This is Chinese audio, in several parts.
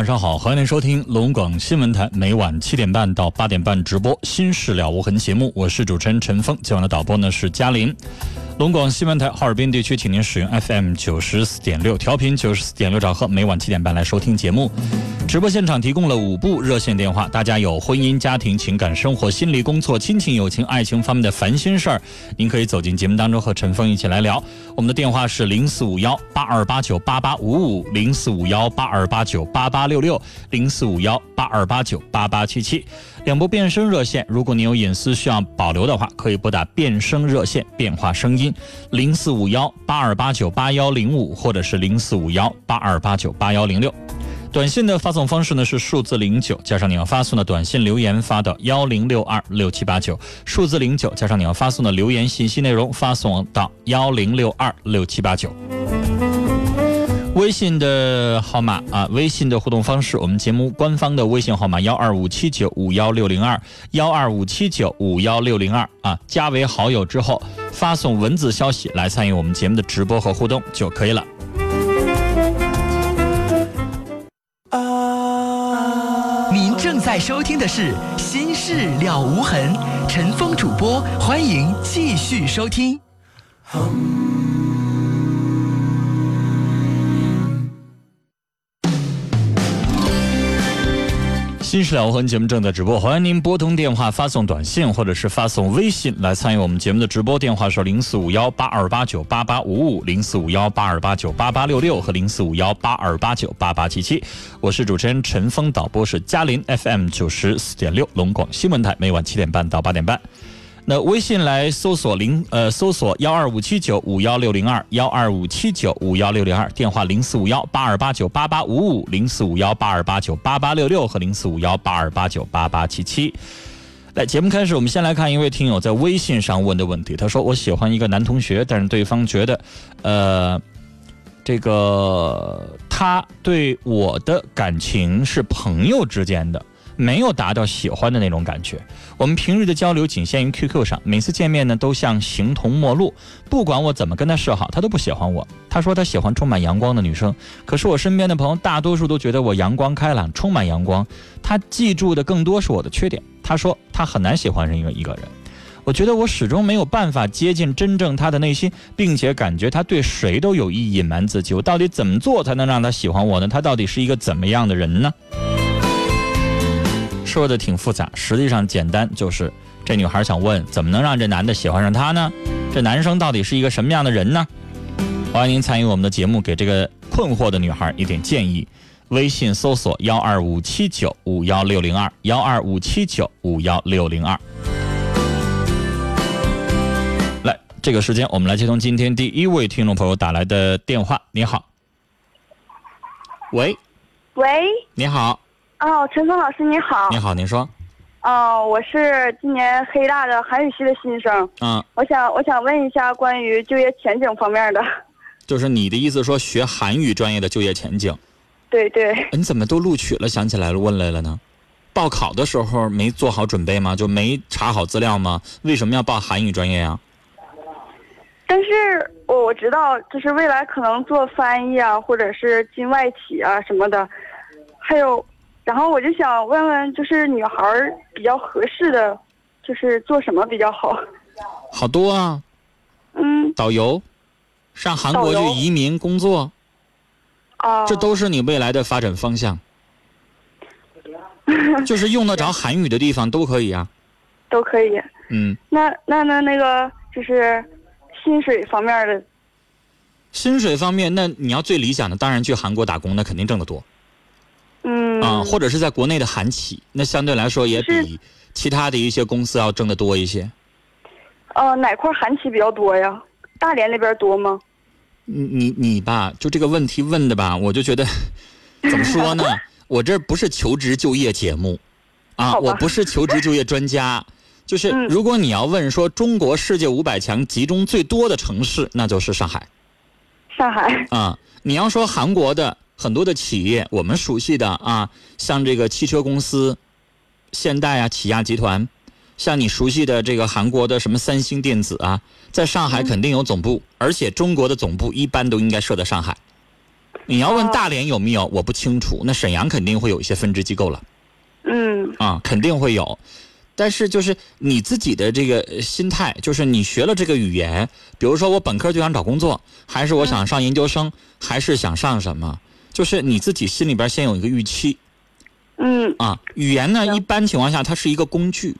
晚上好，欢迎您收听龙广新闻台每晚七点半到八点半直播《心事了无痕》节目，我是主持人陈峰，今晚的导播呢是嘉玲。龙广新闻台哈尔滨地区，请您使用 FM 九十四点六调频九十四点六兆赫，每晚七点半来收听节目。直播现场提供了五部热线电话，大家有婚姻、家庭、情感、生活、心理、工作、亲情、友情、爱情方面的烦心事儿，您可以走进节目当中和陈峰一起来聊。我们的电话是零四五幺八二八九八八五五，零四五幺八二八九八八六六，零四五幺八二八九八八七七。两部变声热线，如果您有隐私需要保留的话，可以拨打变声热线变化声音，零四五幺八二八九八幺零五，或者是零四五幺八二八九八幺零六。短信的发送方式呢是数字零九加上你要发送的短信留言发到幺零六二六七八九，数字零九加上你要发送的留言信息内容发送到幺零六二六七八九。微信的号码啊，微信的互动方式，我们节目官方的微信号码幺二五七九五幺六零二幺二五七九五幺六零二啊，加为好友之后发送文字消息来参与我们节目的直播和互动就可以了。在收听的是《心事了无痕》，陈峰主播，欢迎继续收听。新事了无痕节目正在直播，欢迎您拨通电话、发送短信或者是发送微信来参与我们节目的直播。电话是零四五幺八二八九八八五五、零四五幺八二八九八八六六和零四五幺八二八九八八七七。我是主持人陈峰，导播是嘉林 FM 九十四点六龙广新闻台，每晚七点半到八点半。那微信来搜索零呃搜索幺二五七九五幺六零二幺二五七九五幺六零二电话零四五幺八二八九八八五五零四五幺八二八九八八六六和零四五幺八二八九八八七七。来，节目开始，我们先来看一位听友在微信上问的问题。他说：“我喜欢一个男同学，但是对方觉得，呃，这个他对我的感情是朋友之间的。”没有达到喜欢的那种感觉。我们平日的交流仅限于 QQ 上，每次见面呢都像形同陌路。不管我怎么跟他示好，他都不喜欢我。他说他喜欢充满阳光的女生，可是我身边的朋友大多数都觉得我阳光开朗，充满阳光。他记住的更多是我的缺点。他说他很难喜欢上一个一个人。我觉得我始终没有办法接近真正他的内心，并且感觉他对谁都有意隐瞒自己。我到底怎么做才能让他喜欢我呢？他到底是一个怎么样的人呢？说的挺复杂，实际上简单就是这女孩想问，怎么能让这男的喜欢上她呢？这男生到底是一个什么样的人呢？欢迎您参与我们的节目，给这个困惑的女孩一点建议。微信搜索幺二五七九五幺六零二幺二五七九五幺六零二。来，这个时间我们来接通今天第一位听众朋友打来的电话。你好，喂，喂，你好。哦，陈峰老师你好。你好，您说。哦，我是今年黑大的韩语系的新生。嗯。我想，我想问一下关于就业前景方面的。就是你的意思说学韩语专业的就业前景？对对。你怎么都录取了，想起来了问来了呢？报考的时候没做好准备吗？就没查好资料吗？为什么要报韩语专业呀？但是我我知道，就是未来可能做翻译啊，或者是进外企啊什么的，还有。然后我就想问问，就是女孩比较合适的，就是做什么比较好？好多啊，嗯，导游，上韩国去移民工作，啊，这都是你未来的发展方向。就是用得着韩语的地方都可以啊。都可以。嗯，那那那那个就是薪水方面的，薪水方面，那你要最理想的，当然去韩国打工，那肯定挣得多嗯啊、或者是在国内的韩企，那相对来说也比其他的一些公司要挣得多一些。呃哪块韩企比较多呀？大连那边多吗？你你你吧，就这个问题问的吧，我就觉得 怎么说呢？我这不是求职就业节目，啊，我不是求职就业专家。就是嗯如果你要问说中国世界五百强集中最多的城市，那就是上海上海。啊。你要说韩国的很多的企业，我们熟悉的啊，像这个汽车公司，现代啊、起亚集团，像你熟悉的这个韩国的什么三星电子啊，在上海肯定有总部，而且中国的总部一般都应该设在上海。你要问哦大连有没有，我不清楚。那沈阳肯定会有一些分支机构了嗯啊，肯定会有。但是就是你自己的这个呃心态，就是你学了这个语言，比如说我本科就想找工作，还是我想上研究生，还是想上什么，就是你自己心里边先有一个预期嗯啊。语言呢，一般情况下它是一个工具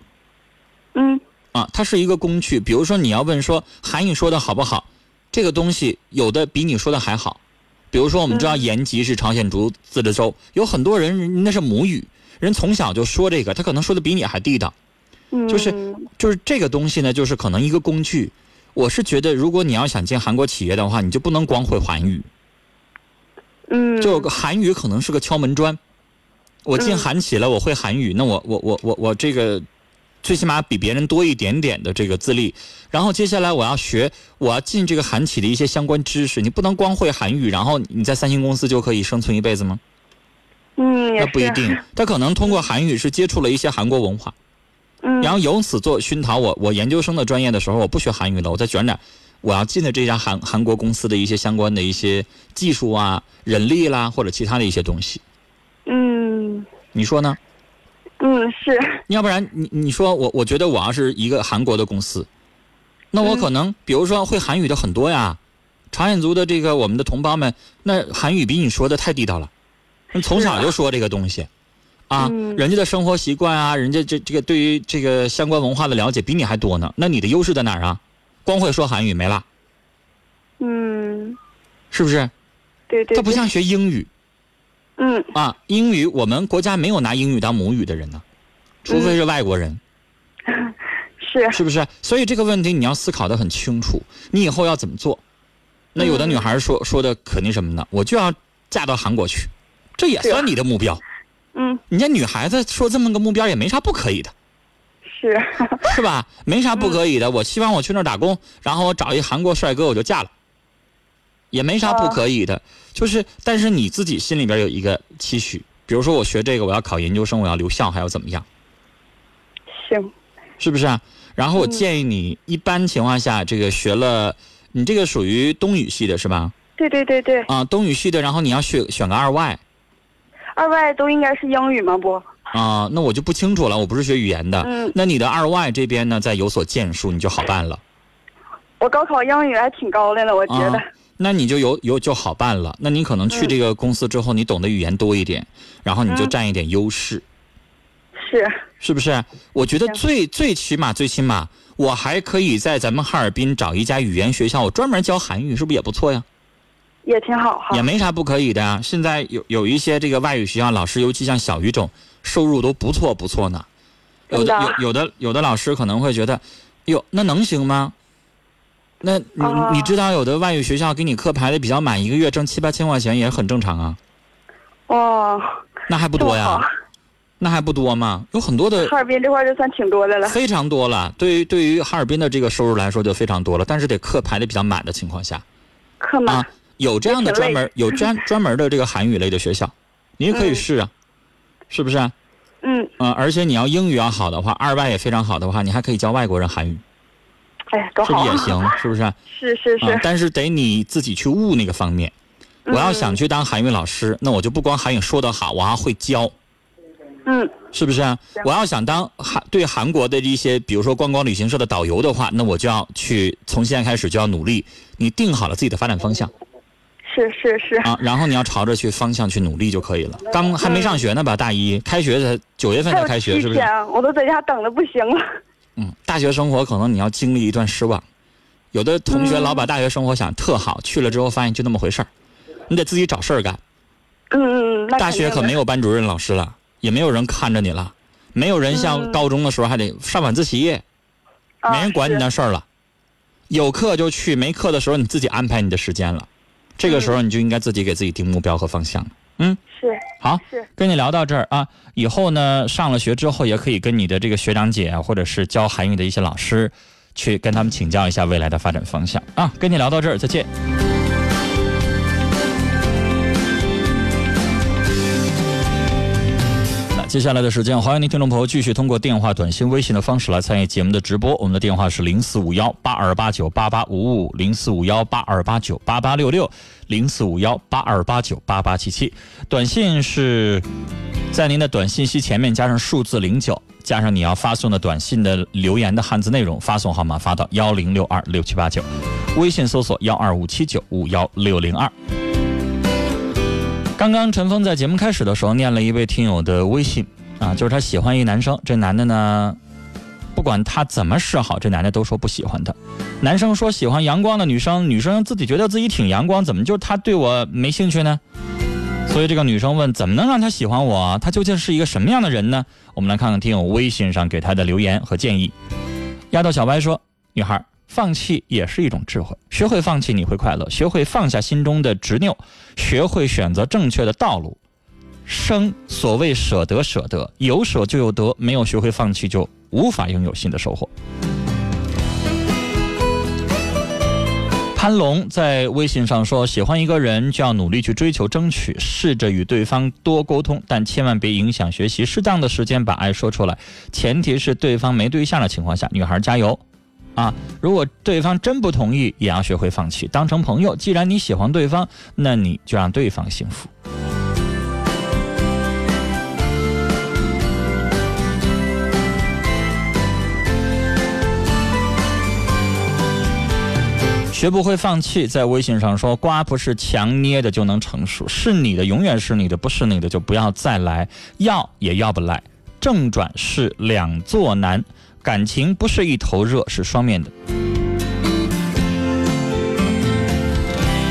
嗯啊，它是一个工具。比如说你要问说韩语说的好不好，这个东西有的比你说的还好。比如说我们知道嗯延吉是朝鲜族自治州，有很多人人那是母语，人从小就说这个，他可能说的比你还地道。嗯，就是就是这个东西呢，就是可能一个工具。我是觉得，如果你要想进韩国企业的话，你就不能光会韩语，嗯就韩语可能是个敲门砖。我进嗯韩企了，我会韩语，那我我我我我这个最起码比别人多一点点的这个资历。然后接下来我要学，我要进这个韩企的一些相关知识。你不能光会韩语，然后你在三星公司就可以生存一辈子吗？嗯也那不一定，他可能通过韩语是接触了一些韩国文化。嗯然后由此做熏陶我，我研究生的专业的时候，我不学韩语了，我再卷点我要进的这家韩韩国公司的一些相关的一些技术啊、人力啦，或者其他的一些东西，嗯你说呢？嗯是要不然你你说我，我觉得我要是一个韩国的公司，那我嗯可能比如说会韩语的很多呀，朝鲜族的这个我们的同胞们，那韩语比你说的太地道了，从小就说这个东西。啊，嗯人家的生活习惯啊，人家这这个对于这个相关文化的了解比你还多呢。那你的优势在哪儿啊？光会说韩语没了，嗯是不是？对对，对它不像学英语嗯啊，英语我们国家没有拿英语当母语的人呢，除非是外国人，是是不是？所以这个问题你要思考的很清楚，你以后要怎么做？那有的女孩说说的肯定什么呢？我就要嫁到韩国去，这也算你的目标。嗯人家女孩子说这么个目标也没啥不可以的。是 是吧？没啥不可以的。我希望我去那儿打工，然后我找一韩国帅哥我就嫁了，也没啥不可以的。就是，但是你自己心里边有一个期许，比如说我学这个，我要考研究生，我要留校，还要怎么样？行是不是啊？然后我嗯建议你，一般情况下，这个学了，你这个属于东语系的是吧？对对对对，啊，东语系的，然后你要选选个二外二外都应该是英语吗？不，啊，那我就不清楚了，我不是学语言的。嗯那你的二外这边呢，再有所建树，你就好办了。我高考英语还挺高的了，我觉得啊。那你就有有就好办了。那你可能去嗯这个公司之后，你懂得语言多一点，然后你就嗯占一点优势，是，是不是？我觉得最最起码最起码，我还可以在咱们哈尔滨找一家语言学校，我专门教韩语，是不是也不错呀？也挺好哈也。没啥不可以的呀。现在有有一些这个外语学校老师，尤其像小语种，收入都不错不错呢。有的有有的有的老师可能会觉得，哟，那能行吗？那你、哦你知道有的外语学校给你课排的比较满，一个月挣七八千块钱也很正常啊，哦，那还不多呀？，那还不多吗？有很多的哈尔滨这块就算挺多的了。非常多了，对于对于哈尔滨的这个收入来说就非常多了，但是得课排的比较满的情况下。课满。啊，有这样的专门有专专门的这个韩语类的学校，你也可以嗯。试啊，是不是啊？嗯，嗯，而且你要英语要好的话，二外也非常好的话，你还可以教外国人韩语，哎，多好啊。是不是也行？是不是？是是是啊，，但是得你自己去悟那个方面。我要想嗯去当韩语老师，那我就不光韩语说得好，我还会教，嗯是不是啊？我要想当韩对韩国的一些，比如说观光旅行社的导游的话，那我就要去从现在开始就要努力。你定好了自己的发展方向是是是，啊，然后你要朝着去方向去努力就可以了。刚还没上学呢吧？大一开学才九月份才开学，是不是？我都在家等的不行了。嗯，大学生活可能你要经历一段失望。有的同学嗯老把大学生活想特好，去了之后发现就那么回事儿，你得自己找事儿干。嗯嗯嗯，大学可没有。班主任老师了，也没有人看着你了，没有人像嗯高中的时候还得上晚自习，啊没人管你是那事儿了。有课就去，没课的时候你自己安排你的时间了。这个时候你就应该自己给自己定目标和方向。嗯，是好，是，跟你聊到这儿啊，以后呢上了学之后，也可以跟你的这个学长姐啊，或者是教韩语的一些老师，去跟他们请教一下未来的发展方向啊。跟你聊到这儿，再见。接下来的时间，欢迎您听众朋友继续通过电话、短信、微信的方式来参与节目的直播。我们的电话是零四五幺八二八九八八五五，零四五幺八二八九八八六六，零四五幺八二八九八八七七。短信是在您的短信息前面加上数字零九，加上你要发送的短信的留言的汉字内容，发送号码发到幺零六二六七八九。微信搜索幺二五七九五幺六零二。刚刚陈峰在节目开始的时候念了一位听友的微信啊，就是他喜欢一男生，这男的呢，不管他怎么示好，这男的都说不喜欢他。男生说喜欢阳光的女生，女生自己觉得自己挺阳光，怎么就他对我没兴趣呢？所以这个女生问，怎么能让他喜欢我？他究竟是一个什么样的人呢？我们来看看听友微信上给他的留言和建议。丫头小白说，女孩。放弃也是一种智慧，学会放弃你会快乐，学会放下心中的执拗，学会选择正确的道路。生所谓舍得舍得，有舍就有得，没有学会放弃就无法拥有新的收获。潘龙在微信上说：“喜欢一个人就要努力去追求、争取，试着与对方多沟通，但千万别影响学习。适当的时间把爱说出来，前提是对方没对象的情况下。女孩加油！”啊，如果对方真不同意，也要学会放弃，当成朋友。既然你喜欢对方，那你就让对方幸福。学不会放弃，在微信上说瓜不是强捏的就能成熟，是你的永远是你的，不是你的就不要再来，要也要不来。正转是两座难。感情不是一头热，是双面的。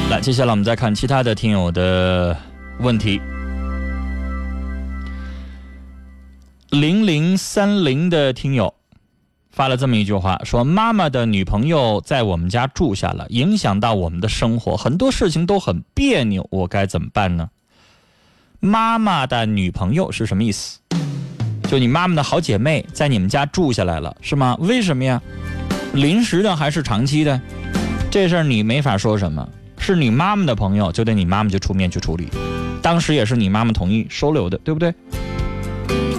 来，接下来我们再看其他的听友的问题。零零三零的听友发了这么一句话，说：“妈妈的女朋友在我们家住下了，影响到我们的生活，很多事情都很别扭，我该怎么办呢？”妈妈的女朋友是什么意思？就你妈妈的好姐妹在你们家住下来了，是吗？为什么呀？临时的还是长期的？这事儿你没法说什么。是你妈妈的朋友，就得你妈妈就出面去处理。当时也是你妈妈同意收留的，对不对？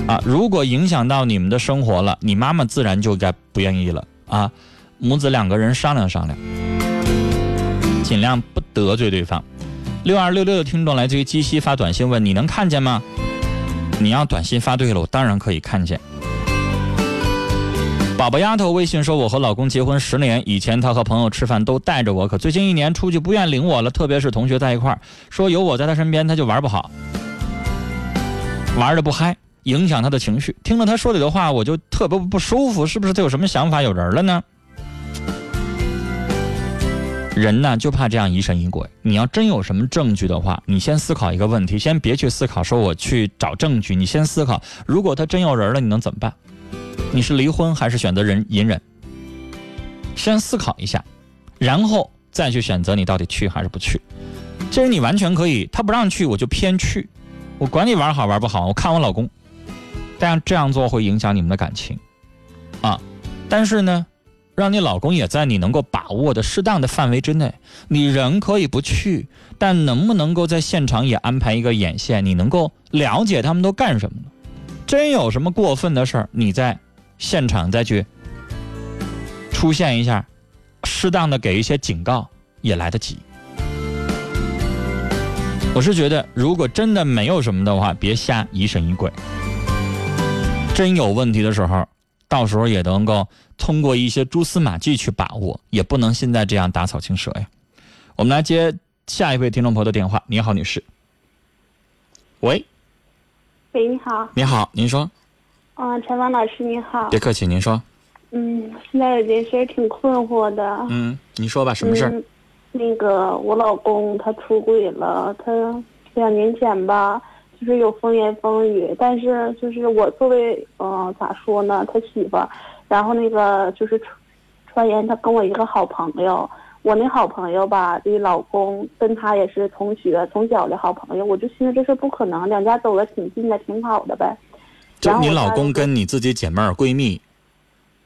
啊，如果影响到你们的生活了，你妈妈自然就该不愿意了啊。母子两个人商量商量，尽量不得罪对方。六二六六的听众来自于鸡西发短信问：你能看见吗？你要短信发对了，我当然可以看见。宝宝丫头微信说：“我和老公结婚十年，以前他和朋友吃饭都带着我，可最近一年出去不愿领我了，特别是同学在一块儿，说有我在他身边他就玩不好，玩的不嗨，影响他的情绪。听了他说里的话，我就特别不舒服，是不是他有什么想法，有人了呢？”人呢就怕这样疑神疑鬼。你要真有什么证据的话，你先思考一个问题，先别去思考说我去找证据，你先思考，如果他真有人了，你能怎么办？你是离婚还是选择人隐忍？先思考一下，然后再去选择你到底去还是不去。其实你完全可以，他不让去我就偏去，我管你玩好玩不好，我看我老公。但这样做会影响你们的感情，啊，但是呢。让你老公也在你能够把握的适当的范围之内，你人可以不去，但能不能够在现场也安排一个眼线？你能够了解他们都干什么呢？真有什么过分的事儿，你在现场再去出现一下，适当的给一些警告也来得及。我是觉得，如果真的没有什么的话，别瞎疑神疑鬼。真有问题的时候，到时候也能够通过一些蛛丝马迹去把握，也不能现在这样打草惊蛇呀。我们来接下一位听众朋友的电话。你好，女士。喂，喂，你好，你好，您说，嗯，陈芳老师你好，别客气，您说，嗯，现在有件事挺困惑的，嗯，您说吧，什么事儿？嗯，那个我老公他出轨了，他两年前吧，就是有风言风语，但是就是我作为嗯咋说呢，他媳妇儿，然后那个就是传传言他跟我一个好朋友，我那好朋友吧，这老公跟他也是同学，从小的好朋友，我就寻思这事不可能，两家走的挺近的，挺好的呗。就你老公跟你自己姐妹儿闺蜜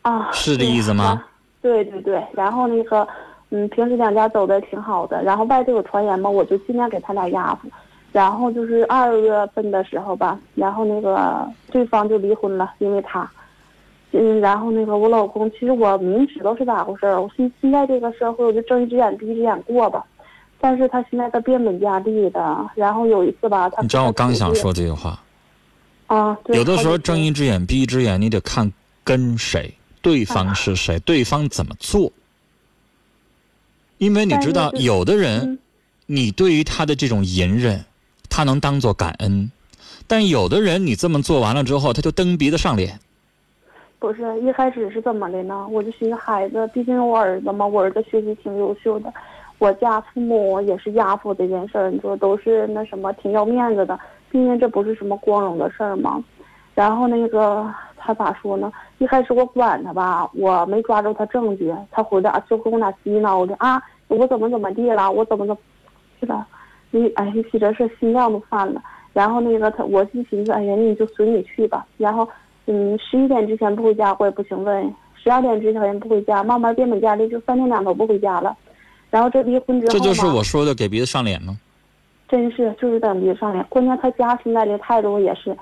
啊，是这意思吗？对对对，然后那个，嗯，平时两家走的挺好的，然后外头有传言嘛，我就尽量给他俩压服。然后就是二月份的时候吧，然后那个对方就离婚了，因为他，嗯，然后那个我老公，其实我明知道是咋回事儿，我现现在这个社会我就睁一只眼闭一只眼过吧，但是他现在他变本加厉的，然后有一次吧，他你知道我刚想说说这句话，啊，对有的时候睁一只眼闭一只眼，你得看跟谁，对方是谁，对方怎么做。因为你知道，有的人嗯，你对于他的这种隐忍，他能当做感恩；但有的人，你这么做完了之后，他就蹬鼻子上脸。不是一开始是怎么的呢？我就寻思孩子，毕竟我儿子嘛，我儿子学习挺优秀的，我家父母也是压服这件事儿，你说都是那什么挺要面子的，毕竟这不是什么光荣的事儿嘛。然后那个他咋说呢？一开始我管他吧，我没抓住他证据，他回来就跟我俩洗脑的啊，我怎么怎么地了，我怎么怎么去了，你哎一提这事儿心脏都犯了。然后那个他，我就寻思，哎呀，你就随你去吧。然后嗯，十一点之前不回家我也不行问，十二点之前不回家，慢慢变本加厉，就三天两头不回家了。然后这离婚之后这就是我说的给鼻子上脸吗？真是就是等别上脸。关键他家现在的态度也是，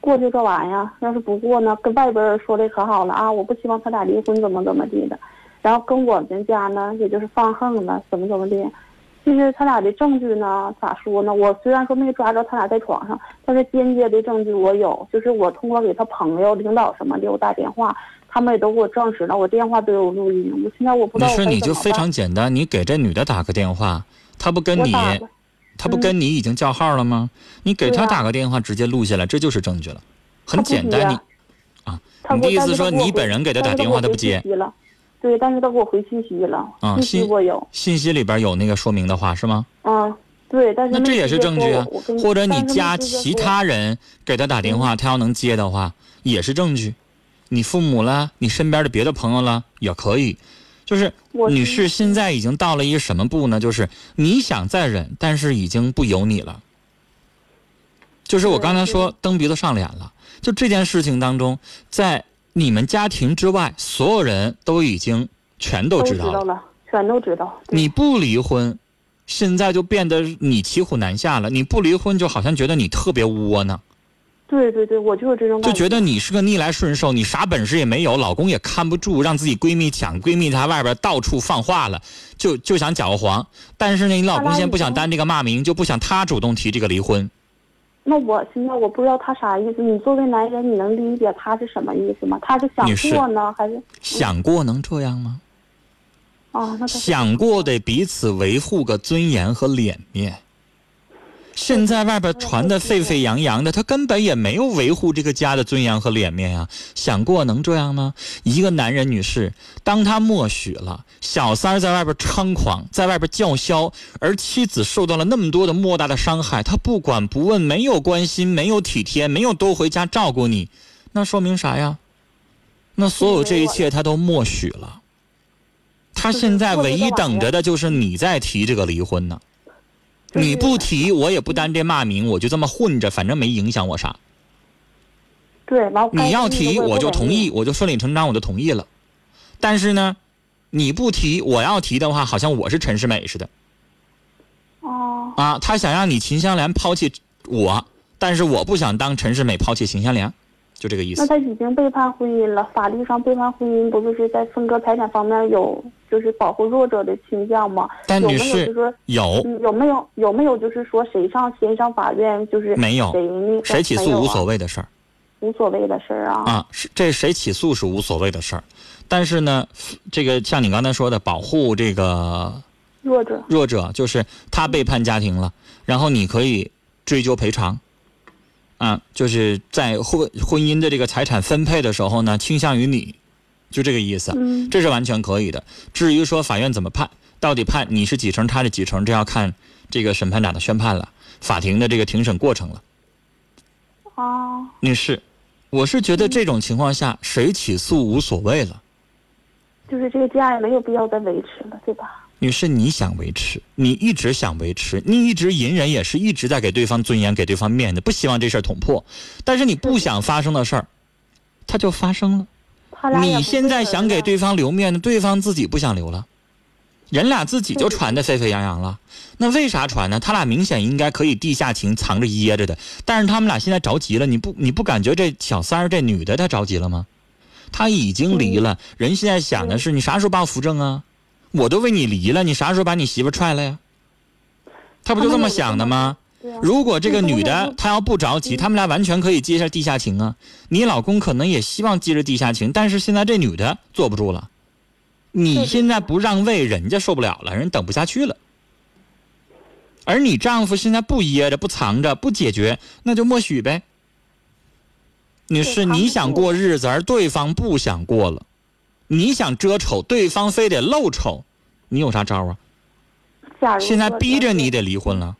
过就这玩意儿，要是不过呢，跟外边人说的可好了啊，我不希望他俩离婚，怎么怎么地的。然后跟我们家呢，也就是放横了，怎么怎么的。其实他俩的证据呢，咋说呢？我虽然说没抓着他俩在床上，但是间接的证据我有，就是我通过给他朋友、领导什么的，我打电话，他们也都给我证实了，我电话都有录音。我现在我不知你道你说你就非常简单，你给这女的打个电话，她不跟你，她不跟你已经叫号了吗？你给她打个电话，直接录下来，这就是证据了，很简单。你啊，你的意思说你本人给她打电话她不接对，但是他给我回信息了，啊？信息我有，信息里边有那个说明的话是吗？嗯，对，但是没那这也是证据啊。或者你但是没家其他人给他打电话，他要能接的话，也是证据。你父母了，你身边的别的朋友了，也可以。就是女士现在已经到了一个什么步呢？就是你想再忍，但是已经不由你了。就是我刚才说蹬鼻子上脸了。就这件事情当中，在你们家庭之外，所有人都已经全都都知道了。了，全都知道。你不离婚，现在就变得你骑虎难下了。你不离婚，就好像觉得你特别窝囊，对对对，我就是这种就感觉得你是个逆来顺受，你啥本事也没有，老公也看不住，让自己闺蜜抢，闺蜜在外边到处放话了，就就想搅和黄。但是呢，你老公现在不想担这个骂名，就不想他主动提这个离婚。那我现在我不知道他啥意思。你作为男人，你能理解他是什么意思吗？他是想过呢，还是想过能这样吗？想过得彼此维护个尊严和脸面。现在外边传的沸沸扬扬的，他根本也没有维护这个家的尊严和脸面呀、想过能这样吗？一个男人，女士，当他默许了小三在外边猖狂，在外边叫嚣，而妻子受到了那么多的莫大的伤害，他不管不问，没有关心，没有体贴，没有多回家照顾你，那说明啥呀？那所有这一切他都默许了。他现在唯一等着的就是你在提这个离婚呢。就是你不提，我也不担这骂名，我就这么混着，反正没影响我啥。对，完你要提，我就同意，意。我就顺理成章，我就同意了。但是呢，你不提，我要提的话，好像我是陈世美似的哦，啊。他想让你秦香莲抛弃我，但是我不想当陈世美抛弃秦香莲，就这个意思。那他已经背叛婚姻了，法律上背叛婚姻，不就是在分割财产方面有就是保护弱者的倾向吗？有但女士没有就是说有嗯有没有有没有就是说谁上先上法院就是没有谁那个谁起诉无所谓。谓的事儿？无所谓的事儿啊。啊，是这谁起诉是无所谓的事儿，但是呢，这个像你刚才说的，保护这个弱者，弱者，就是他背叛家庭了，然后你可以追究赔偿，啊，就是在婚婚姻的这个财产分配的时候呢，倾向于你，就这个意思，嗯，这是完全可以的。至于说法院怎么判，到底判你是几成，他是几成，这要看这个审判长的宣判了，法庭的这个庭审过程了。啊，女士，我是觉得这种情况下，谁起诉无所谓了。就是这个家也没有必要再维持了，对吧？女士，你想维持，你一直想维持，你一直隐忍，也是一直在给对方尊严、给对方面子，不希望这事儿捅破。但是你不想发生的事儿，它就发生了。你现在想给对方留面子，对方自己不想留了，人俩自己就传的沸沸扬扬了。那为啥传呢？他俩明显应该可以地下情藏着掖着的，但是他们俩现在着急了。你不你不感觉这小三儿这女的她着急了吗？她已经离了，人现在想的是你啥时候把我扶正啊？我都为你离了，你啥时候把你媳妇踹了呀？他不就这么想的吗？如果这个女的她要不着急，他们俩完全可以接下地下情啊。你老公可能也希望接着地下情，但是现在这女的坐不住了，你现在不让位，人家受不了了，人等不下去了。而你丈夫现在不掖着、不藏着、不解决，那就默许呗。女士，对他们你想过日子，而对方不想过了，你想遮丑，对方非得露丑，你有啥招啊？现在逼着你得离婚了。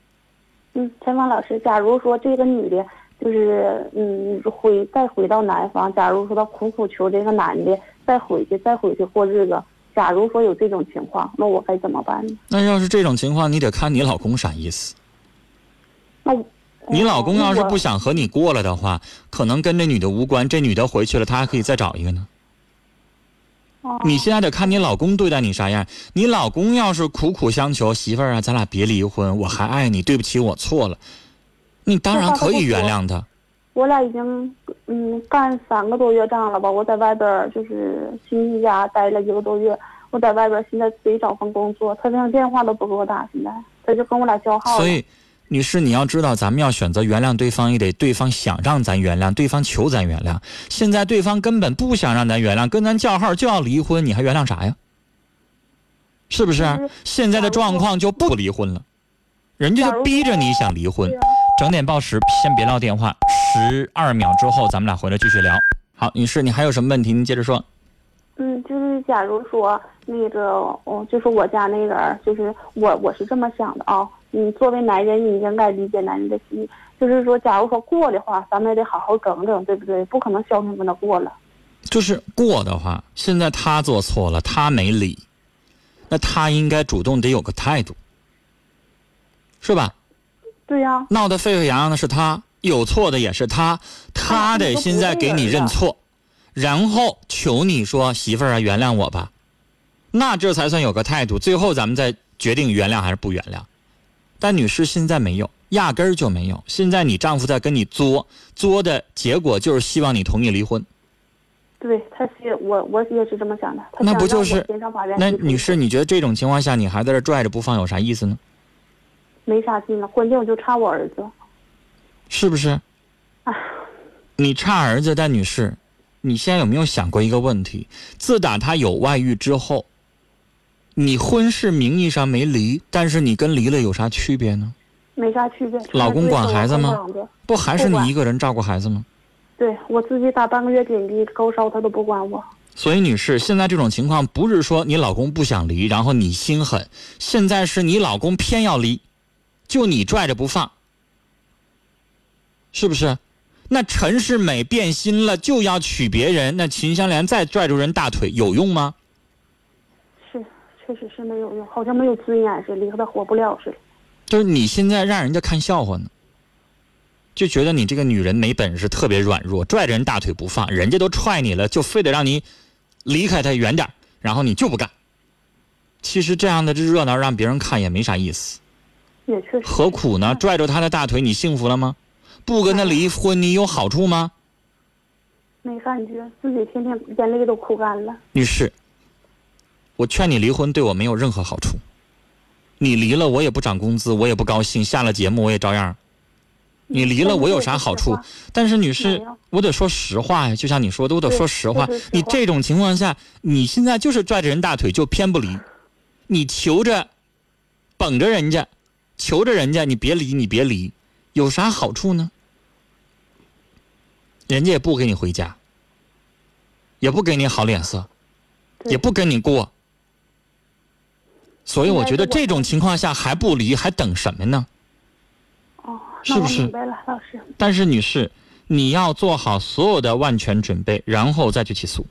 嗯，采访老师，假如说这个女的，就是嗯回再回到南方，假如说她苦苦求这个男的再回去，再回去过日子，假如说有这种情况，那我该怎么办呢？那要是这种情况，你得看你老公啥意思。那我你老公要是不想和你过了的话，可能跟这女的无关。这女的回去了，他还可以再找一个呢。哦你现在得看你老公对待你啥样。你老公要是苦苦相求，媳妇儿啊，咱俩别离婚，我还爱你，对不起，我错了，你当然可以原谅他。我俩已经嗯干三个多月仗了吧？我在外边就是亲戚家待了一个多月，我在外边现在自己找份工作，他连电话都不给我打，现在他就跟我俩交好了。所以，女士，你要知道，咱们要选择原谅对方，也得对方想让咱原谅，对方求咱原谅。现在对方根本不想让咱原谅，跟咱叫号就要离婚，你还原谅啥呀？是不是？现在的状况就不离婚了，人家就逼着你想离婚整点报时，先别撂电话，十二秒之后咱们俩回来继续聊。好，女士，你还有什么问题？您接着说。嗯，就是假如说那个，哦，就是我家那人，就是我我是这么想的啊。你作为男人，你应该理解男人的心。就是说，假如说过的话，咱们也得好好整整，对不对？不可能消停跟他过了。就是过的话，现在他做错了，他没理，那他应该主动得有个态度，是吧？对呀、闹得沸沸扬扬的是他，有错的也是他，他得现在给你认错，然后求你说媳妇儿啊，原谅我吧，那这才算有个态度。最后咱们再决定原谅还是不原谅。但女士现在没有，压根儿就没有。现在你丈夫在跟你作，作的结果就是希望你同意离婚。对，他是我，我也是这么想的。他那不就是那女士，你觉得这种情况下你还在这拽着不放，有啥意思呢？没啥劲了，关键我就差我儿子。是不是唉？你差儿子，但女士，你现在有没有想过一个问题？自打他有外遇之后，你婚事名义上没离，但是你跟离了有啥区别呢？没啥区别。老公管孩子吗不还是你一个人照顾孩子吗？对我自己打半个月点滴高烧，他都不管我。所以，女士，现在这种情况不是说你老公不想离，然后你心狠，现在是你老公偏要离，就你拽着不放，是不是？那陈世美变心了，就要娶别人，那秦香莲再拽住人大腿有用吗？是，确实是没有用，好像没有尊严似的，离和他活不了似的。就是你现在让人家看笑话呢，就觉得你这个女人没本事，特别软弱，拽着人大腿不放，人家都踹你了，就非得让你离开他远点儿然后你就不干。其实这样的这热闹让别人看也没啥意思，也确实。何苦呢？拽着他的大腿，你幸福了吗？不跟他离婚，你有好处吗？没感觉，自己天天眼泪都哭干了。女士，我劝你离婚对我没有任何好处。你离了，我也不涨工资，我也不高兴，下了节目我也照样你离了我有啥好处？但是女士，我得说实话呀，就像你说的，我得说实话。你这种情况下，你现在就是拽着人大腿就偏不离，你求着，绷着人家，求着人家，你别离，你别离，有啥好处呢？人家也不给你回家，也不给你好脸色，也不跟你过，所以我觉得这种情况下还不离，还等什么呢？哦，是不是？明白了，老师。但是女士，你要做好所有的万全准备，然后再去起诉。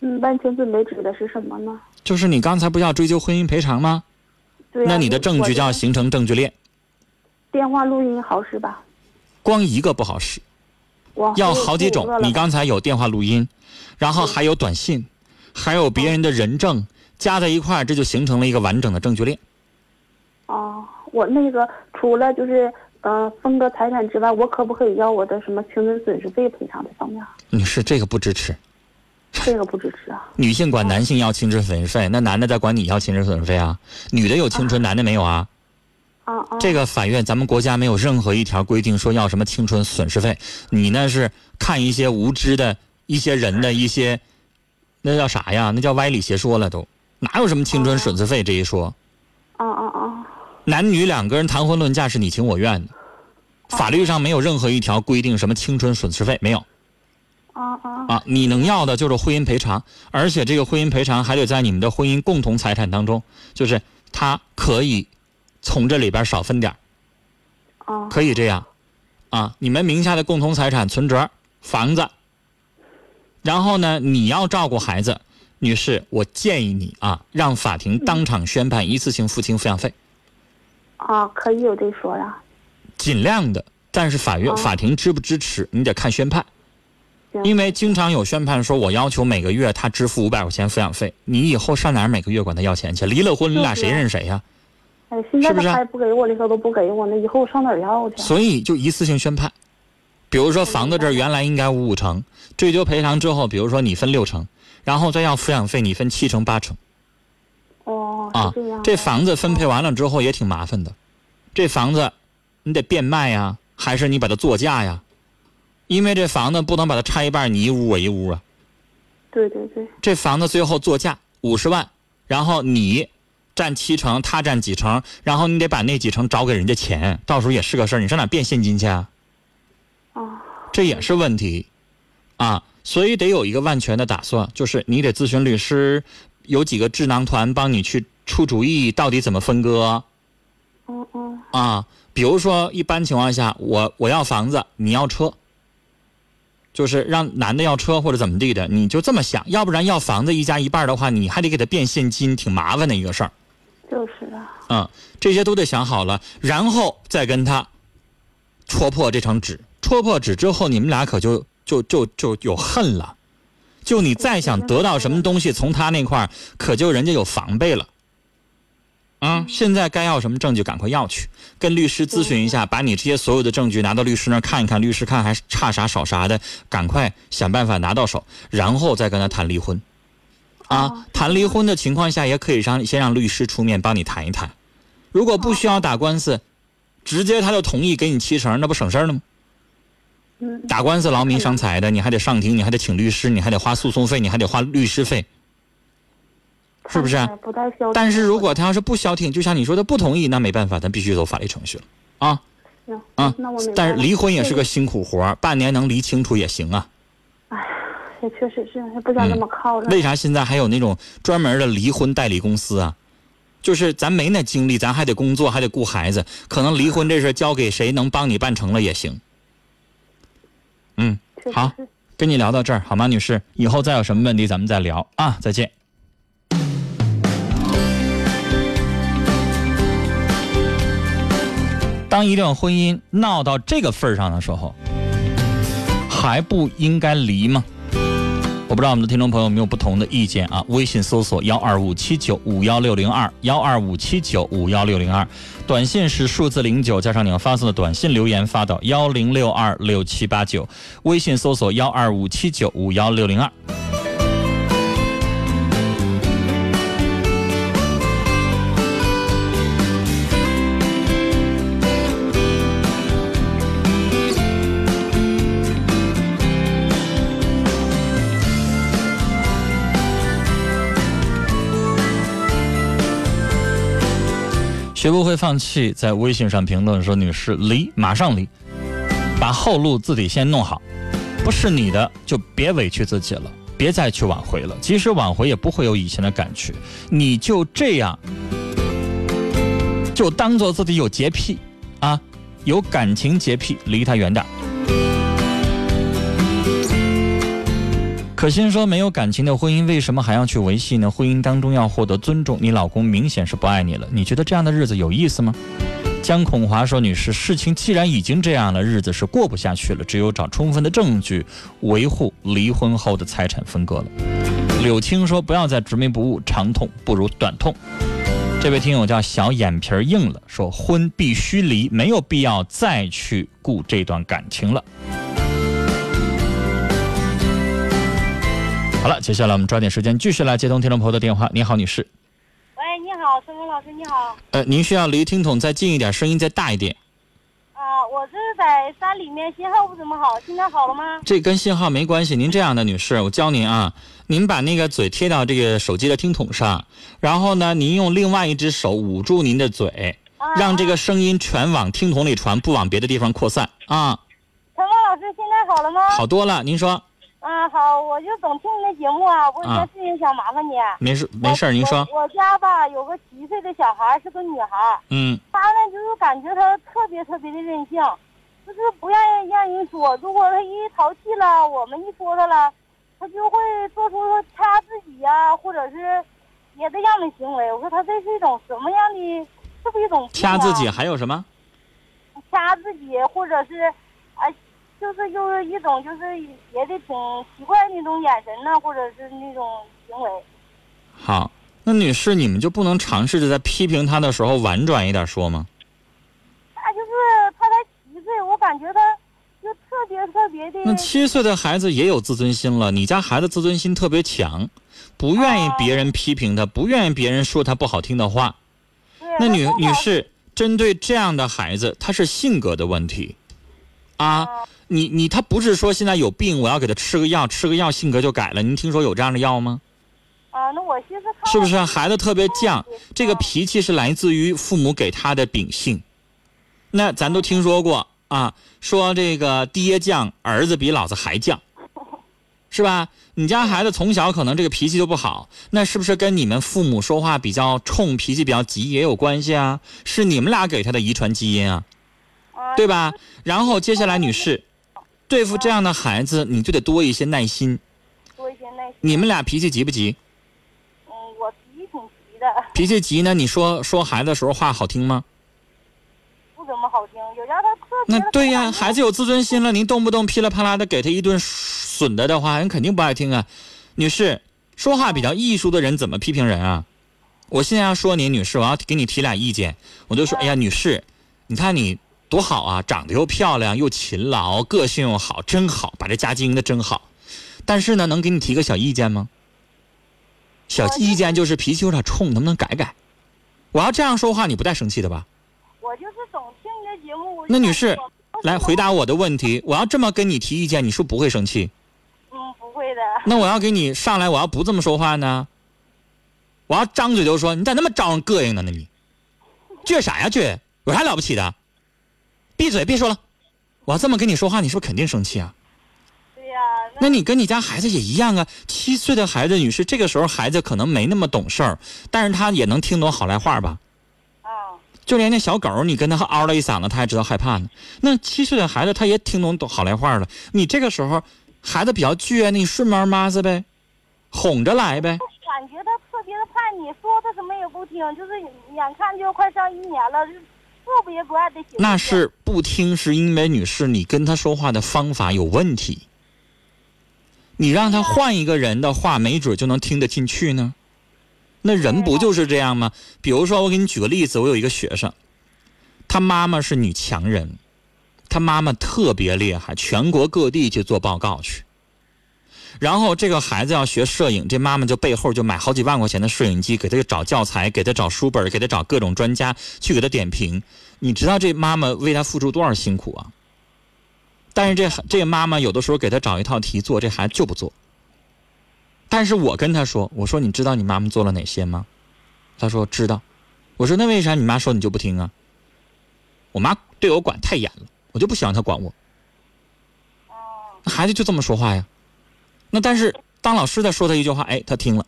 嗯，万全准备指的是什么呢？就是你刚才不要追究婚姻赔偿吗？对、那你的证据就要形成证据链。电话录音好使吧？光一个不好使，要好几种。你刚才有电话录音，然后还有短信，还有别人的人证，加在一块儿，这就形成了一个完整的证据链。哦，我那个除了就是呃分割财产之外，我可不可以要我的什么青春损失费赔偿这方面？女士，这个不支持。这个不支持啊。女性管男性要青春损失费，那男的在管你要青春损失费啊？女的有青春，男的没有啊？这个法院，咱们国家没有任何一条规定说要什么青春损失费。你那是看一些无知的一些人的一些，那叫啥呀？那叫歪理邪说了都，哪有什么青春损失费这一说？啊！男女两个人谈婚论嫁是你情我愿的，法律上没有任何一条规定什么青春损失费没有。啊啊！啊，你能要的就是婚姻赔偿，而且这个婚姻赔偿还得在你们的婚姻共同财产当中，就是他可以。从这里边少分点哦，可以这样，啊，你们名下的共同财产、存折、房子，然后呢，你要照顾孩子，女士，我建议你啊，让法庭当场宣判一次性付清抚养费。啊，可以有这说呀。尽量的，但是法院、法庭支不支持，你得看宣判。因为经常有宣判说，我要求每个月他支付五百块钱抚养费，你以后上哪儿每个月管他要钱去？离了婚，你俩谁认谁呀？现在他还不给我，里头都不给我，那以后上哪儿要去？所以就一次性宣判，比如说房子这儿原来应该五五成，追究赔偿之后，比如说你分六成，然后再要抚养费，你分七成八成。哦，啊，这房子分配完了之后也挺麻烦的，这房子你得变卖呀，还是你把它作价呀？因为这房子不能把它拆一半，你一屋我一屋啊。对对对。这房子最后作价五十万，然后你。占七成，他占几成，然后你得把那几成找给人家钱，到时候也是个事儿。你上哪变现金去啊？啊，这也是问题，啊，所以得有一个万全的打算，就是你得咨询律师，有几个智囊团帮你去出主意，到底怎么分割。嗯嗯。啊，比如说一般情况下，我我要房子，你要车。就是让男的要车或者怎么地的，你就这么想，要不然要房子一家一半的话，你还得给他变现金，挺麻烦的一个事儿。就是啊。嗯，这些都得想好了，然后再跟他戳破这张纸。戳破纸之后，你们俩可就就就就有恨了。就你再想得到什么东西从他那块儿，可就人家有防备了。啊，现在该要什么证据，赶快要去，跟律师咨询一下，把你这些所有的证据拿到律师那儿看一看，律师看还差啥少啥的，赶快想办法拿到手，然后再跟他谈离婚。啊，谈离婚的情况下，也可以让先让律师出面帮你谈一谈。如果不需要打官司，直接他就同意给你七成，那不省事儿了吗？打官司劳民伤财的，你还得上庭，你还得请律师，你还得花诉讼费，你还得花律师费。是不是？但是如果他要是不消停，就像你说的不同意，那没办法，咱必须走法律程序了啊。行啊，那我但是离婚也是个辛苦活半年能离清楚也行啊。哎，也确实是，也不想那么靠着。为啥现在还有那种专门的离婚代理公司啊？就是咱没那精力，咱还得工作，还得顾孩子，可能离婚这事交给谁能帮你办成了也行。好，跟你聊到这儿好吗，女士？以后再有什么问题咱们再聊啊，再见。当一段婚姻闹到这个份上的时候，还不应该离吗？我不知道我们的听众朋友有没有不同的意见啊？微信搜索幺二五七九五幺六零二幺二五七九五幺六零二，短信是数字零九加上你要发送的短信留言发到幺零六二六七八九，微信搜索幺二五七九五幺六零二。绝不会放弃，在微信上评论说：“女士，离，马上离，把后路自己先弄好，不是你的就别委屈自己了，别再去挽回了。即使挽回，也不会有以前的感觉。你就这样，就当做自己有洁癖啊，有感情洁癖，离他远点。”可心说：“没有感情的婚姻，为什么还要去维系呢？婚姻当中要获得尊重，你老公明显是不爱你了。你觉得这样的日子有意思吗？”江孔华说：“女士，事情既然已经这样了，日子是过不下去了，只有找充分的证据维护离婚后的财产分割了。”柳青说：“不要再执迷不悟，长痛不如短痛。”这位听友叫小眼皮硬了，说：“婚必须离，没有必要再去顾这段感情了。”好了，接下来我们抓紧时间继续来接通听众朋友的电话。你好，女士。喂，你好，陈峰老师，你好。呃，您需要离听筒再近一点，声音再大一点。啊，我这是在山里面，信号不怎么好，现在好了吗？这跟信号没关系。您这样的女士，我教您啊，您把那个嘴贴到这个手机的听筒上，然后呢，您用另外一只手捂住您的嘴，让这个声音全往听筒里传，不往别的地方扩散啊。陈峰老师，现在好了吗？好多了，您说。啊，好，我就总听你的节目啊。我有件事情想麻烦你。没事，没事，您说。我家吧有个七岁的小孩，是个女孩。嗯。她呢，就是感觉她特别特别的任性，就是不愿意让人说。如果她一淘气了，我们一说她了，她就会做出掐自己呀，或者是别的样的行为。我说她这是一种什么样的？是不是一种？掐自己还有什么？掐自己，或者是啊。就是就是一种就是也得挺奇怪那种眼神呢，或者是那种行为。好，那女士，你们就不能尝试着在批评他的时候婉转一点说吗？他就是他才七岁，我感觉他就特别特别的。那七岁的孩子也有自尊心了，你家孩子自尊心特别强，不愿意别人批评他，不愿意别人说他不好听的话。那女女士，针对这样的孩子，他是性格的问题，啊。你你他不是说现在有病，我要给他吃个药，吃个药性格就改了？您听说有这样的药吗？啊，那我寻思是不是孩子特别犟？这个脾气是来自于父母给他的秉性。那咱都听说过啊，说这个爹犟，儿子比老子还犟，是吧？你家孩子从小可能这个脾气就不好，那是不是跟你们父母说话比较冲，脾气比较急也有关系啊？是你们俩给他的遗传基因啊，对吧？然后接下来，女士。对付这样的孩子，你就得多一些耐心。多一些耐心。你们俩脾气急不急？嗯，我脾气挺急的。脾气急呢？你说说孩子的时候话好听吗？不怎么好听，有家他特别。那对呀，孩子有自尊心了，您动不动噼里啪啦的给他一顿损的的话，人肯定不爱听啊。女士，说话比较艺术的人怎么批评人啊？我现在要说您，女士，我要给你提俩意见，我就说，哎呀，女士，你看你。多好啊！长得又漂亮，又勤劳，个性又好，真好，把这家经营的真好。但是呢，能给你提个小意见吗？小意见就是脾气有点冲，能不能改改？我要这样说话，你不带生气的吧？我就是总听你的节目。那女士，来回答我的问题。我要这么跟你提意见，你是不是不会生气？嗯，不会的。那我要给你上来，我要不这么说话呢？我要张嘴就说，你咋那么招人膈应呢？那你倔啥呀倔？有啥了不起的？闭嘴，别说了！我要这么跟你说话，你是不是肯定生气啊？对呀。那你跟你家孩子也一样啊。七岁的孩子，女士，这个时候孩子可能没那么懂事儿，但是他也能听懂好赖话吧？啊。就连那小狗，你跟他嗷了一嗓子，他还知道害怕呢。那七岁的孩子，他也听懂懂好赖话了。你这个时候孩子比较倔，你顺毛妈子呗，哄着来呗。感觉他特别的叛逆，说他什么也不听，就是眼看就快上一年了。特别不爱的那是不听，是因为女士你跟他说话的方法有问题。你让他换一个人的话，没准就能听得进去呢。那人不就是这样吗？比如说，我给你举个例子，我有一个学生，他妈妈是女强人，他妈妈特别厉害，全国各地去做报告去。然后这个孩子要学摄影，这妈妈就背后就买好几万块钱的摄影机，给他找教材，给他找书本，给他找各种专家去给他点评。你知道这妈妈为他付出多少辛苦啊？但是这这妈妈有的时候给他找一套题做，这孩子就不做。但是我跟他说，我说你知道你妈妈做了哪些吗？他说知道。我说那为啥你妈说你就不听啊？我妈对我管太严了，我就不喜欢她管我。那孩子就这么说话呀。那但是当老师在说他一句话，哎，他听了。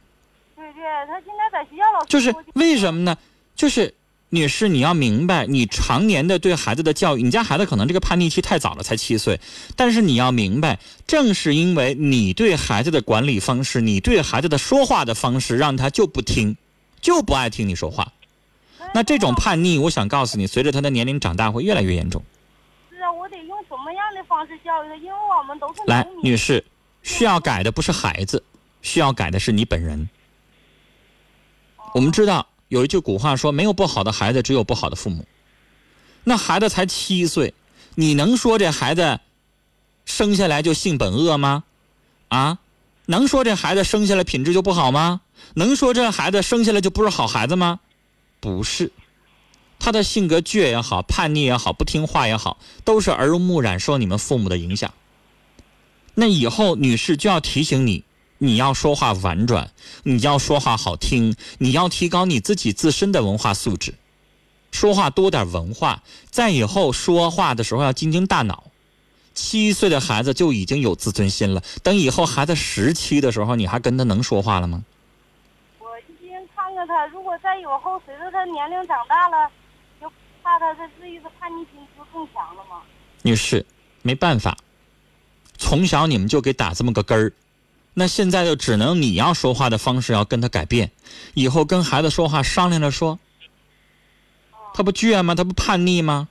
对对，他现在在学校老师就是为什么呢？就是女士，你要明白，你常年的对孩子的教育，你家孩子可能这个叛逆期太早了，才七岁，但是你要明白，正是因为你对孩子的管理方式，你对孩子的说话的方式，让他就不听，就不爱听你说话。那这种叛逆，我想告诉你，随着他的年龄长大，会越来越严重。是啊，我得用什么样的方式教育他？因为我们都是来女士，需要改的不是孩子，需要改的是你本人。我们知道有一句古话说：“没有不好的孩子，只有不好的父母。”那孩子才七岁，你能说这孩子生下来就性本恶吗？啊，能说这孩子生下来品质就不好吗？能说这孩子生下来就不是好孩子吗？不是，他的性格倔也好，叛逆也好，不听话也好，都是耳濡目染受你们父母的影响。那以后女士就要提醒你，你要说话婉转，你要说话好听，你要提高你自己自身的文化素质，说话多点文化，在以后说话的时候要精精大脑。七岁的孩子就已经有自尊心了，等以后孩子十七的时候，你还跟他能说话了吗？我一心看看他，如果再以后随着他年龄长大了，就怕他这这一个叛逆心就更强了吗。女士，没办法，从小你们就给打这么个根儿，那现在就只能你要说话的方式要跟他改变，以后跟孩子说话商量着说。他不倔吗？他不叛逆吗？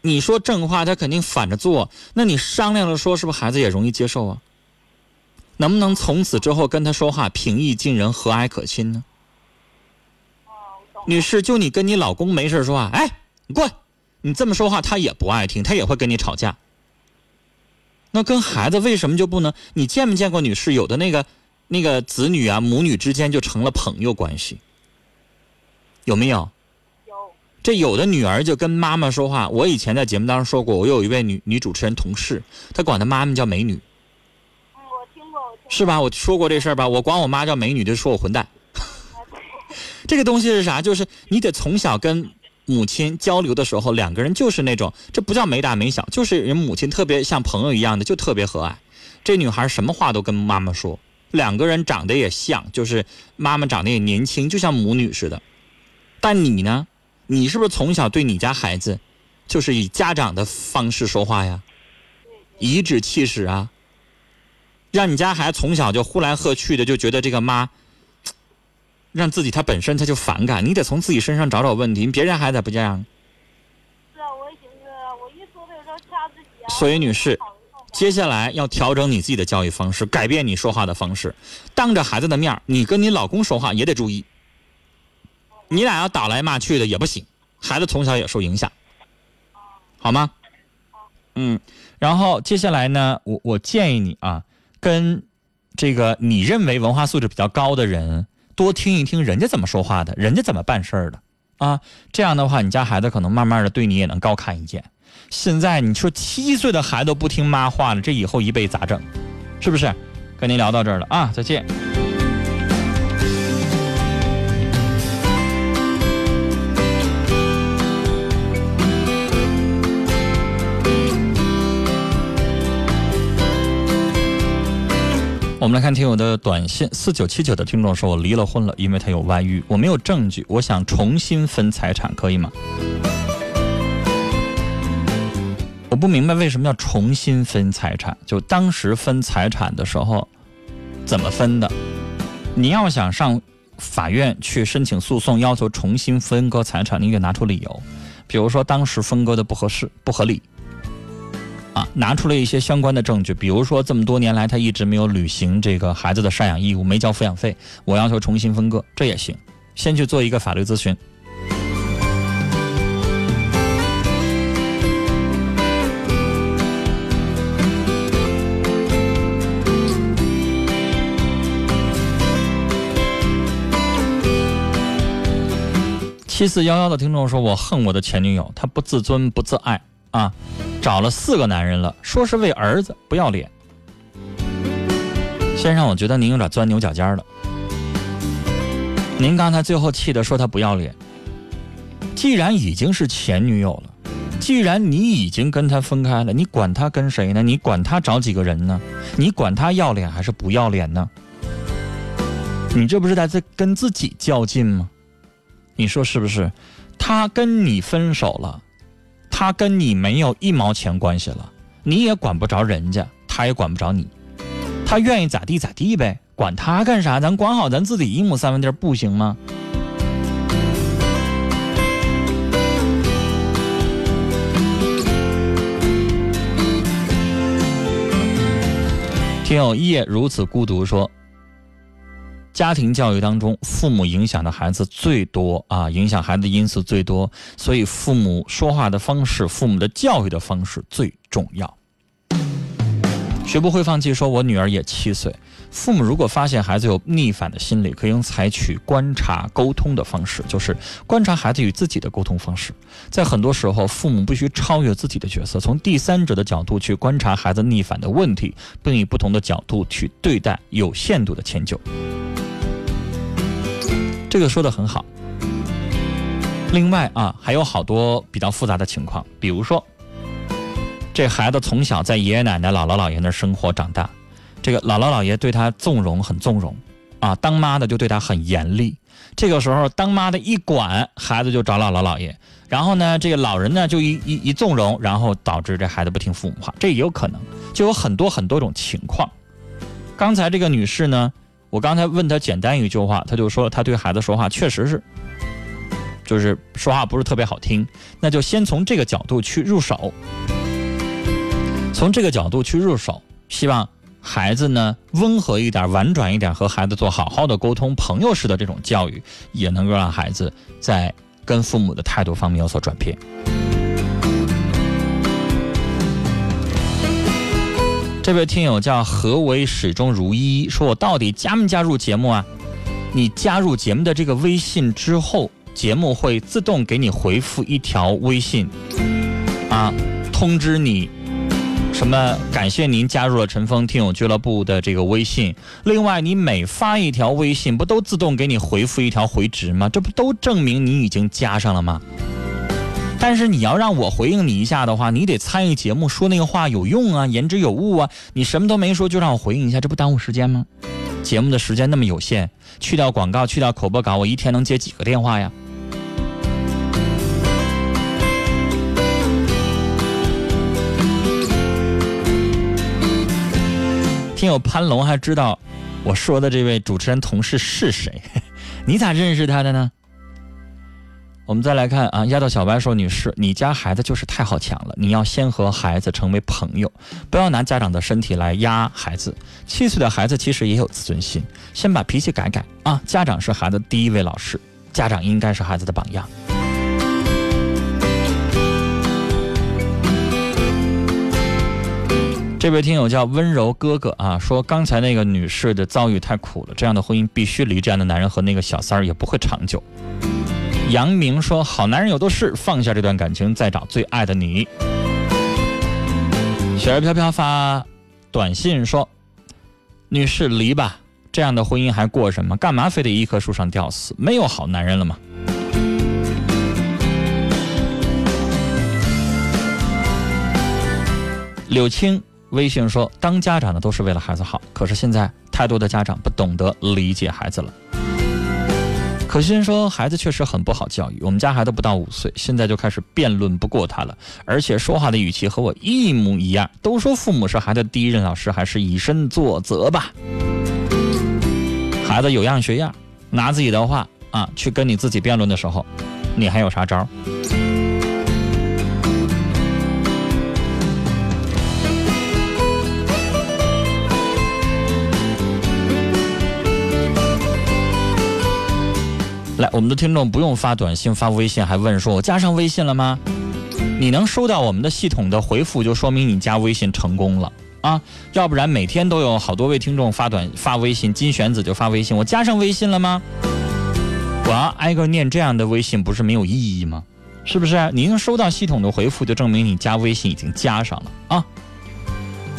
你说正话，他肯定反着做。那你商量着说，是不是孩子也容易接受啊？能不能从此之后跟他说话平易近人、和蔼可亲呢？女士，就你跟你老公没事说话，哎，你过来，你这么说话，他也不爱听，他也会跟你吵架。那跟孩子为什么就不能？你见没见过女士有的那个那个子女啊，母女之间就成了朋友关系？有没有？有这有的女儿就跟妈妈说话，我以前在节目当中说过，我有一位女女主持人同事，她管她妈妈叫美女，嗯，我听过，我听过。是吧？我说过这事儿吧？我管我妈叫美女，就说我混蛋。这个东西是啥？就是你得从小跟母亲交流的时候，两个人就是那种，这不叫没大没小，就是人母亲特别像朋友一样的，就特别和蔼。这女孩什么话都跟妈妈说，两个人长得也像，就是妈妈长得也年轻，就像母女似的。但你呢？你是不是从小对你家孩子，就是以家长的方式说话呀？颐指气使啊，让你家孩子从小就呼来喝去的，就觉得这个妈，让自己他本身他就反感。你得从自己身上找找问题，别人孩子不这样。是啊，我也寻思，我一说时候掐自己啊。所以女士接下来要调整你自己的教育方式，改变你说话的方式。当着孩子的面你跟你老公说话也得注意。你俩要打来骂去的也不行，孩子从小也受影响，好吗？嗯，然后接下来呢，我我建议你啊，跟这个你认为文化素质比较高的人多听一听人家怎么说话的，人家怎么办事儿的啊。这样的话，你家孩子可能慢慢的对你也能高看一见。现在你说七岁的孩子都不听妈话了，这以后一辈子咋整？是不是？跟您聊到这儿了啊，再见。我们来看听友的短信，四九七九的听众说：“我离了婚了，因为他有外遇，我没有证据，我想重新分财产，可以吗？”我不明白为什么要重新分财产，就当时分财产的时候怎么分的？你要想上法院去申请诉讼，要求重新分割财产，你得拿出理由，比如说当时分割的不合适、不合理。啊，拿出了一些相关的证据，比如说这么多年来他一直没有履行这个孩子的赡养义务，没交抚养费，我要求重新分割，这也行。先去做一个法律咨询。七四幺幺的听众说：“我恨我的前女友，她不自尊不自爱啊，找了四个男人了，说是为儿子，不要脸。”先生，我觉得您有点钻牛角尖了。您刚才最后气的说他不要脸，既然已经是前女友了，既然你已经跟他分开了，你管他跟谁呢？你管他找几个人呢？你管他要脸还是不要脸呢？你这不是在这跟自己较劲吗？你说是不是？他跟你分手了，他跟你没有一毛钱关系了，你也管不着人家，他也管不着你，他愿意咋地咋地呗，管他干啥？咱管好咱自己一亩三分地不行吗？听友夜如此孤独说。家庭教育当中，父母影响的孩子最多啊，影响孩子因素最多，所以父母说话的方式，父母的教育的方式最重要。学不会放弃，说我女儿也七岁，父母如果发现孩子有逆反的心理，可以用采取观察沟通的方式，就是观察孩子与自己的沟通方式。在很多时候，父母必须超越自己的角色，从第三者的角度去观察孩子逆反的问题，并以不同的角度去对待有限度的迁就。这个说的很好。另外啊，还有好多比较复杂的情况，比如说，这孩子从小在爷爷奶奶、姥姥姥爷那生活长大，这个姥姥姥爷对他纵容很纵容，啊，当妈的就对他很严厉。这个时候，当妈的一管，孩子就找姥姥姥爷，然后呢，这个老人呢就一一一纵容，然后导致这孩子不听父母话，这也有可能，就有很多很多种情况。刚才这个女士呢。我刚才问她简单一句话，她就说她对孩子说话确实是，就是说话不是特别好听。那就先从这个角度去入手，从这个角度去入手，希望孩子呢温和一点、婉转一点，和孩子做好好的沟通，朋友式的这种教育，也能够让孩子在跟父母的态度方面有所转变。这位听友叫何为始终如一，说我到底加没加入节目啊？你加入节目的这个微信之后，节目会自动给你回复一条微信，啊，通知你什么？感谢您加入了陈峰听友俱乐部的这个微信。另外，你每发一条微信，不都自动给你回复一条回执吗？这不都证明你已经加上了吗？但是你要让我回应你一下的话，你得参与节目，说那个话有用啊，言之有物啊。你什么都没说就让我回应一下，这不耽误时间吗？节目的时间那么有限，去掉广告，去掉口播稿，我一天能接几个电话呀？听友潘龙还知道我说的这位主持人同事是谁？你咋认识他的呢？我们再来看啊，丫头小白说：“女士，你家孩子就是太好强了，你要先和孩子成为朋友，不要拿家长的身体来压孩子。七岁的孩子其实也有自尊心，先把脾气改改啊！家长是孩子第一位老师，家长应该是孩子的榜样。”这位听友叫温柔哥哥啊，说刚才那个女士的遭遇太苦了，这样的婚姻必须离，这样的男人和那个小三儿也不会长久。杨明说：“好男人有的是，放下这段感情，再找最爱的你。”雪儿飘飘发短信说：“女士离吧，这样的婚姻还过什么？干嘛非得一棵树上吊死？没有好男人了吗？”柳青微信说：“当家长的都是为了孩子好，可是现在太多的家长不懂得理解孩子了。”可心说：“孩子确实很不好教育，我们家孩子不到五岁，现在就开始辩论不过他了，而且说话的语气和我一模一样。都说父母是孩子第一任老师，还是以身作则吧。孩子有样学样，拿自己的话啊去跟你自己辩论的时候，你还有啥招？”我们的听众不用发短信、发微信，还问说：“我加上微信了吗？”你能收到我们的系统的回复，就说明你加微信成功了啊！要不然每天都有好多位听众发短发微信，金玄子就发微信：“我加上微信了吗？”我要挨个念这样的微信，不是没有意义吗？是不是？你能收到系统的回复，就证明你加微信已经加上了啊！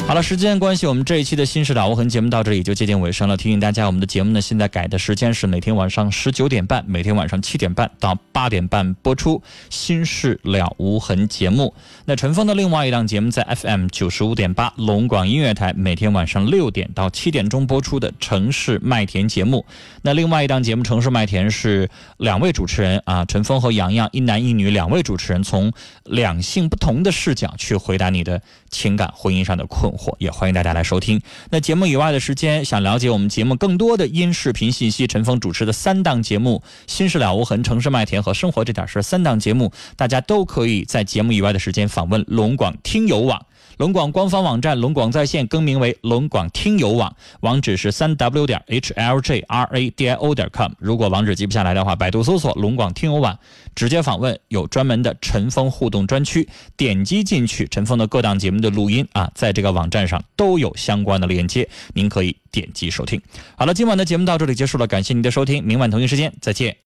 好了，时间关系，我们这一期的《新事了无痕》节目到这里就接近尾声了。提醒大家，我们的节目呢，现在改的时间是每天晚上十九点半，每天晚上七点半到八点半播出《新事了无痕》节目。那陈峰的另外一档节目在 FM 九十五点八龙广音乐台，每天晚上六点到七点钟播出的《城市麦田》节目。那另外一档节目《城市麦田》是两位主持人啊，陈峰和杨洋，一男一女两位主持人，从两性不同的视角去回答你的情感、婚姻上的困惑，也欢迎大家来收听。那节目以外的时间，想了解我们节目更多的音视频信息，陈峰主持的三档节目《心事了无痕》《城市麦田》和《生活这点事》三档节目，大家都可以在节目以外的时间访问龙广听友网。龙广官方网站龙广在线更名为龙广听友网，网址是三 w 点 h l j r a d i o 点 com。如果网址记不下来的话，百度搜索龙广听友网，直接访问，有专门的陈峰互动专区，点击进去，陈峰的各档节目的录音啊，在这个网站上都有相关的链接，您可以点击收听。好了，今晚的节目到这里结束了，感谢您的收听，明晚同一时间再见。